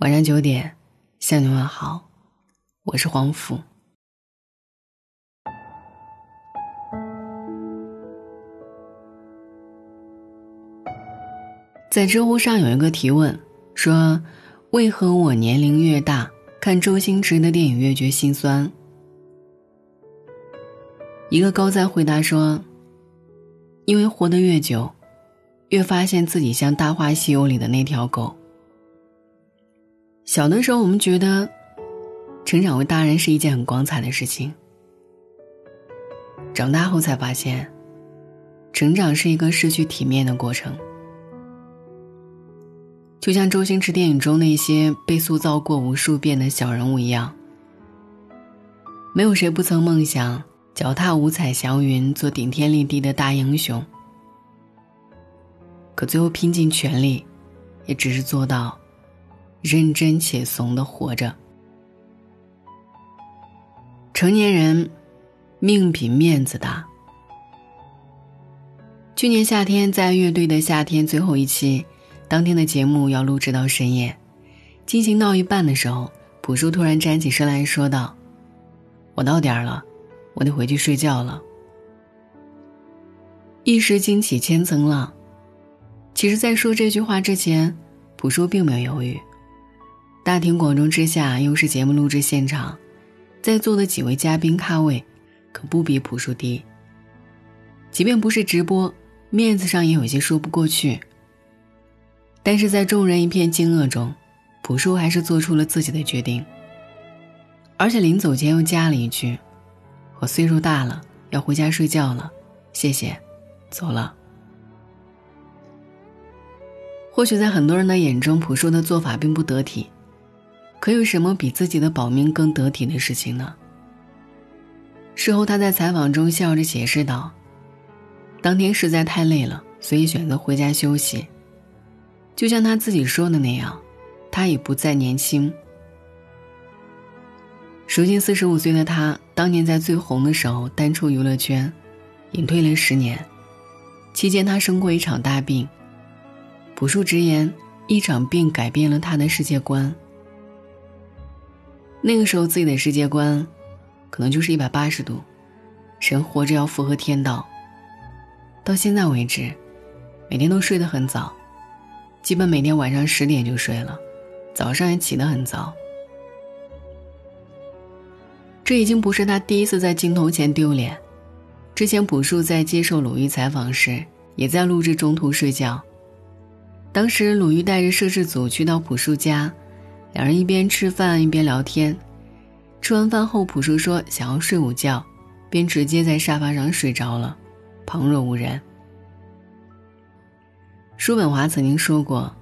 晚上九点，向你问好，我是黄甫。在知乎上有一个提问说：“为何我年龄越大，看周星驰的电影越觉心酸？”一个高赞回答说：“因为活得越久，越发现自己像《大话西游》里的那条狗。”小的时候，我们觉得成长为大人是一件很光彩的事情。长大后才发现，成长是一个失去体面的过程。就像周星驰电影中那些被塑造过无数遍的小人物一样，没有谁不曾梦想脚踏五彩祥云，做顶天立地的大英雄。可最后拼尽全力，也只是做到。认真且怂的活着。成年人，命比面子大。去年夏天，在乐队的夏天最后一期，当天的节目要录制到深夜，进行到一半的时候，朴树突然站起身来说道：“我到点儿了，我得回去睡觉了。”一时惊起千层浪。其实，在说这句话之前，朴树并没有犹豫。大庭广众之下，又是节目录制现场，在座的几位嘉宾咖位，可不比朴树低。即便不是直播，面子上也有些说不过去。但是在众人一片惊愕中，朴树还是做出了自己的决定。而且临走前又加了一句：“我岁数大了，要回家睡觉了，谢谢，走了。”或许在很多人的眼中，朴树的做法并不得体。可有什么比自己的保命更得体的事情呢？事后，他在采访中笑着解释道：“当天实在太累了，所以选择回家休息。就像他自己说的那样，他已不再年轻。如今四十五岁的他，当年在最红的时候淡出娱乐圈，隐退了十年，期间他生过一场大病。朴树直言，一场病改变了他的世界观。”那个时候，自己的世界观，可能就是一百八十度，人活着要符合天道。到现在为止，每天都睡得很早，基本每天晚上十点就睡了，早上也起得很早。这已经不是他第一次在镜头前丢脸，之前朴树在接受鲁豫采访时，也在录制中途睡觉。当时鲁豫带着摄制组去到朴树家。两人一边吃饭一边聊天，吃完饭后，朴树说想要睡午觉，便直接在沙发上睡着了，旁若无人。叔本华曾经说过：“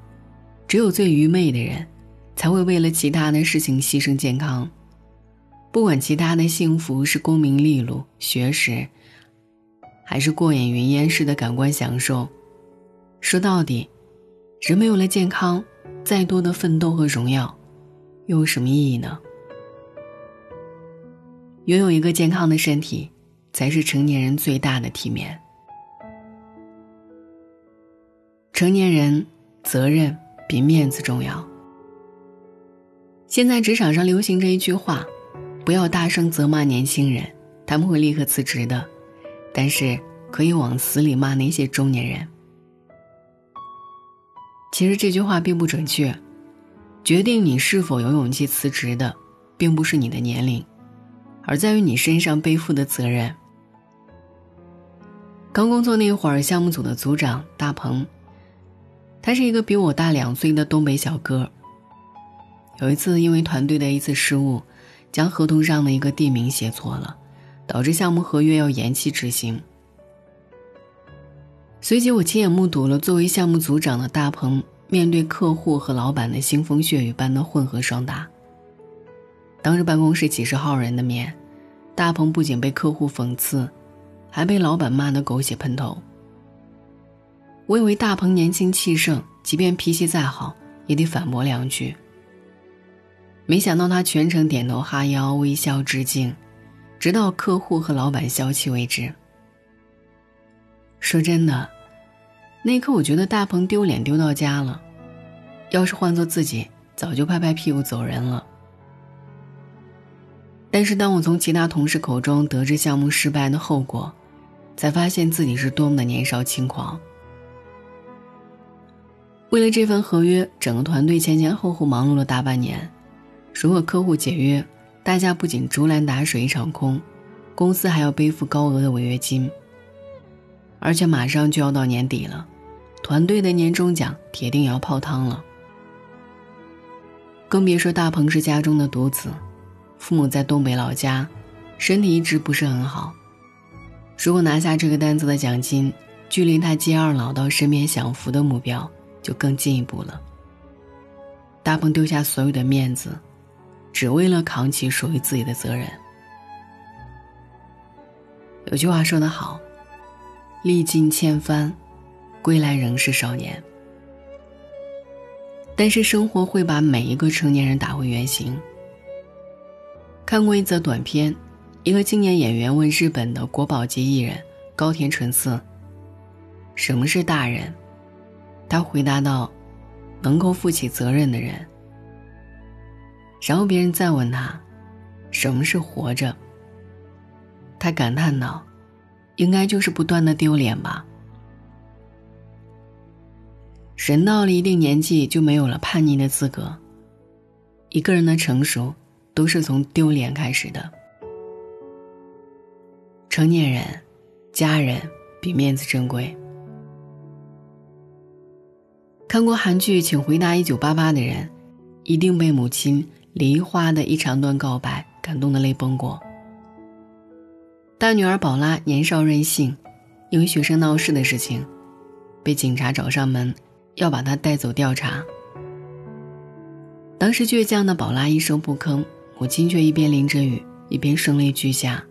只有最愚昧的人，才会为了其他的事情牺牲健康，不管其他的幸福是功名利禄、学识，还是过眼云烟式的感官享受。说到底，人没有了健康，再多的奋斗和荣耀。”又有什么意义呢？拥有一个健康的身体，才是成年人最大的体面。成年人责任比面子重要。现在职场上流行着一句话：“不要大声责骂年轻人，他们会立刻辞职的。”但是可以往死里骂那些中年人。其实这句话并不准确。决定你是否有勇气辞职的，并不是你的年龄，而在于你身上背负的责任。刚工作那会儿，项目组的组长大鹏，他是一个比我大两岁的东北小哥。有一次，因为团队的一次失误，将合同上的一个地名写错了，导致项目合约要延期执行。随即，我亲眼目睹了作为项目组长的大鹏。面对客户和老板的腥风血雨般的混合双打，当着办公室几十号人的面，大鹏不仅被客户讽刺，还被老板骂得狗血喷头。我以为大鹏年轻气盛，即便脾气再好，也得反驳两句。没想到他全程点头哈腰，微笑致敬，直到客户和老板消气为止。说真的。那一刻，我觉得大鹏丢脸丢到家了。要是换做自己，早就拍拍屁股走人了。但是当我从其他同事口中得知项目失败的后果，才发现自己是多么的年少轻狂。为了这份合约，整个团队前前后后忙碌了大半年。如果客户解约，大家不仅竹篮打水一场空，公司还要背负高额的违约金。而且马上就要到年底了，团队的年终奖铁定要泡汤了。更别说大鹏是家中的独子，父母在东北老家，身体一直不是很好。如果拿下这个单子的奖金，距离他接二老到身边享福的目标就更进一步了。大鹏丢下所有的面子。只为了扛起属于自己的责任。有句话说得好：“历尽千帆，归来仍是少年。”但是生活会把每一个成年人打回原形。看过一则短片，一个青年演员问日本的国宝级艺人高田纯次：“什么是大人？”他回答道：“能够负起责任的人。”然后别人再问他，什么是活着？他感叹道：“应该就是不断的丢脸吧。人到了一定年纪就没有了叛逆的资格。一个人的成熟，都是从丢脸开始的。成年人，家人比面子珍贵。看过韩剧《请回答一九八八》的人，一定被母亲。梨花的一长段告白感动的泪崩过。大女儿宝拉年少任性，因为学生闹事的事情，被警察找上门，要把她带走调查。当时倔强的宝拉一声不吭，母亲却一边淋着雨，一边声泪俱下。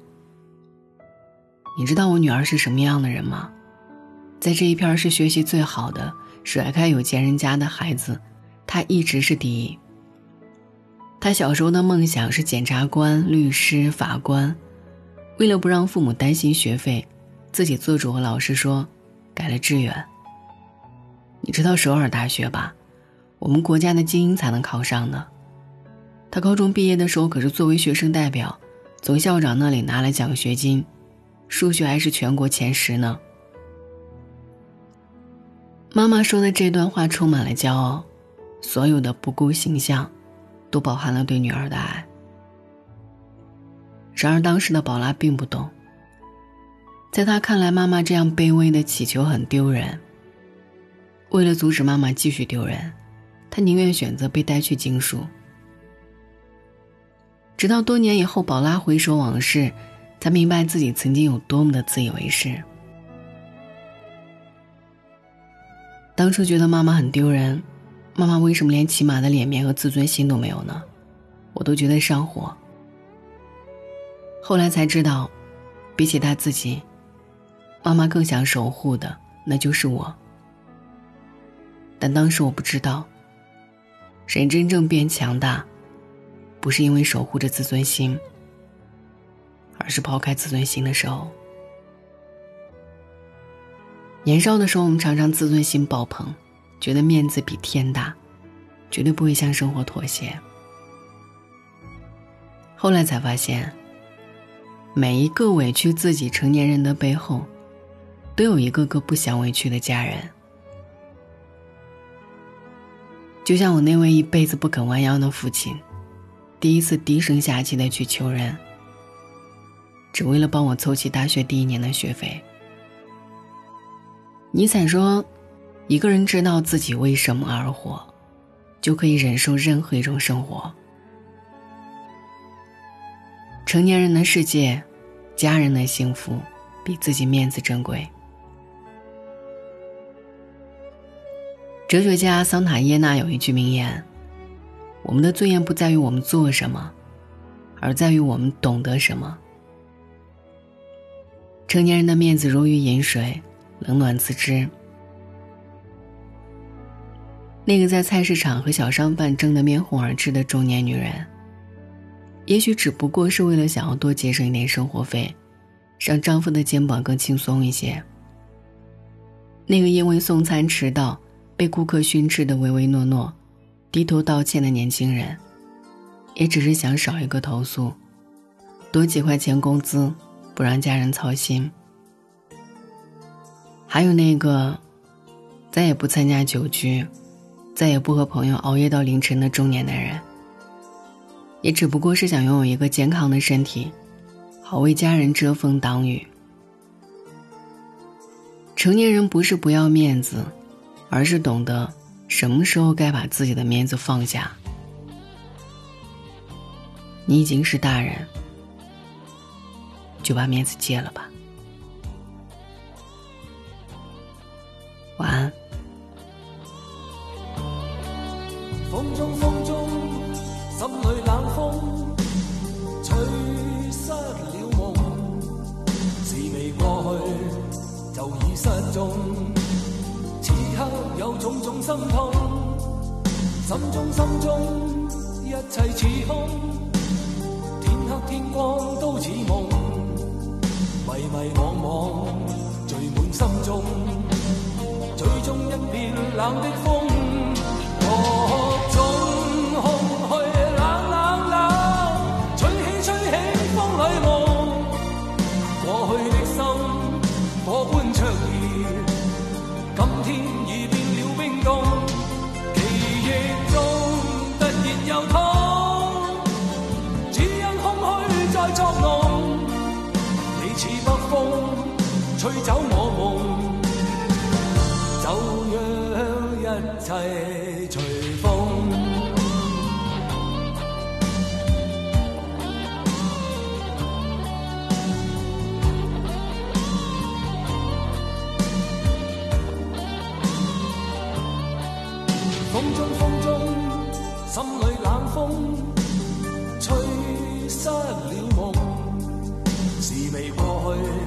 你知道我女儿是什么样的人吗？在这一片是学习最好的，甩开有钱人家的孩子，她一直是第一。他小时候的梦想是检察官、律师、法官，为了不让父母担心学费，自己做主和老师说，改了志愿。你知道首尔大学吧？我们国家的精英才能考上呢。他高中毕业的时候可是作为学生代表，从校长那里拿了奖学金，数学还是全国前十呢。妈妈说的这段话充满了骄傲，所有的不顾形象。都饱含了对女儿的爱。然而，当时的宝拉并不懂。在他看来，妈妈这样卑微的乞求很丢人。为了阻止妈妈继续丢人，他宁愿选择被带去经书。直到多年以后，宝拉回首往事，才明白自己曾经有多么的自以为是。当初觉得妈妈很丢人。妈妈为什么连起码的脸面和自尊心都没有呢？我都觉得上火。后来才知道，比起他自己，妈妈更想守护的那就是我。但当时我不知道，人真正变强大，不是因为守护着自尊心，而是抛开自尊心的时候。年少的时候，我们常常自尊心爆棚。觉得面子比天大，绝对不会向生活妥协。后来才发现，每一个委屈自己成年人的背后，都有一个个不想委屈的家人。就像我那位一辈子不肯弯腰的父亲，第一次低声下气的去求人，只为了帮我凑齐大学第一年的学费。尼采说。一个人知道自己为什么而活，就可以忍受任何一种生活。成年人的世界，家人的幸福比自己面子珍贵。哲学家桑塔耶纳有一句名言：“我们的尊严不在于我们做什么，而在于我们懂得什么。”成年人的面子如鱼饮水，冷暖自知。那个在菜市场和小商贩争得面红耳赤的中年女人，也许只不过是为了想要多节省一点生活费，让丈夫的肩膀更轻松一些。那个因为送餐迟到被顾客训斥的唯唯诺诺，低头道歉的年轻人，也只是想少一个投诉，多几块钱工资，不让家人操心。还有那个，再也不参加酒局，再也不和朋友熬夜到凌晨的中年男人，也只不过是想拥有一个健康的身体，好为家人遮风挡雨。成年人不是不要面子，而是懂得什么时候该把自己的面子放下。你已经是大人，就把面子戒了吧。心中心中一切似空，天黑天光都似梦，迷迷惘惘聚满心中，最终一片冷的风，吹走我梦，就让一切随风。风中风中，心里冷风，吹失了梦，是未过去。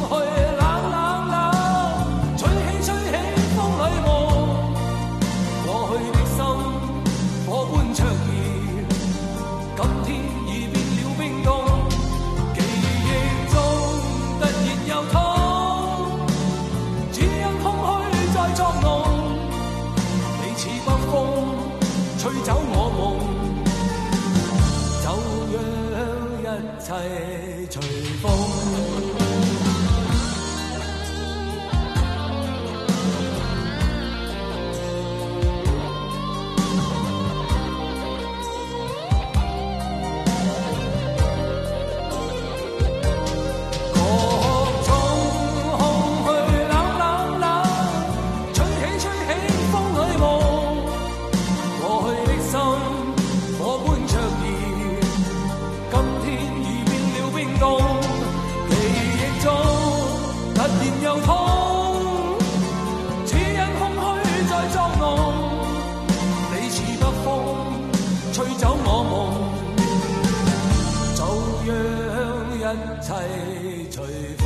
走我梦就让一切随风。一切随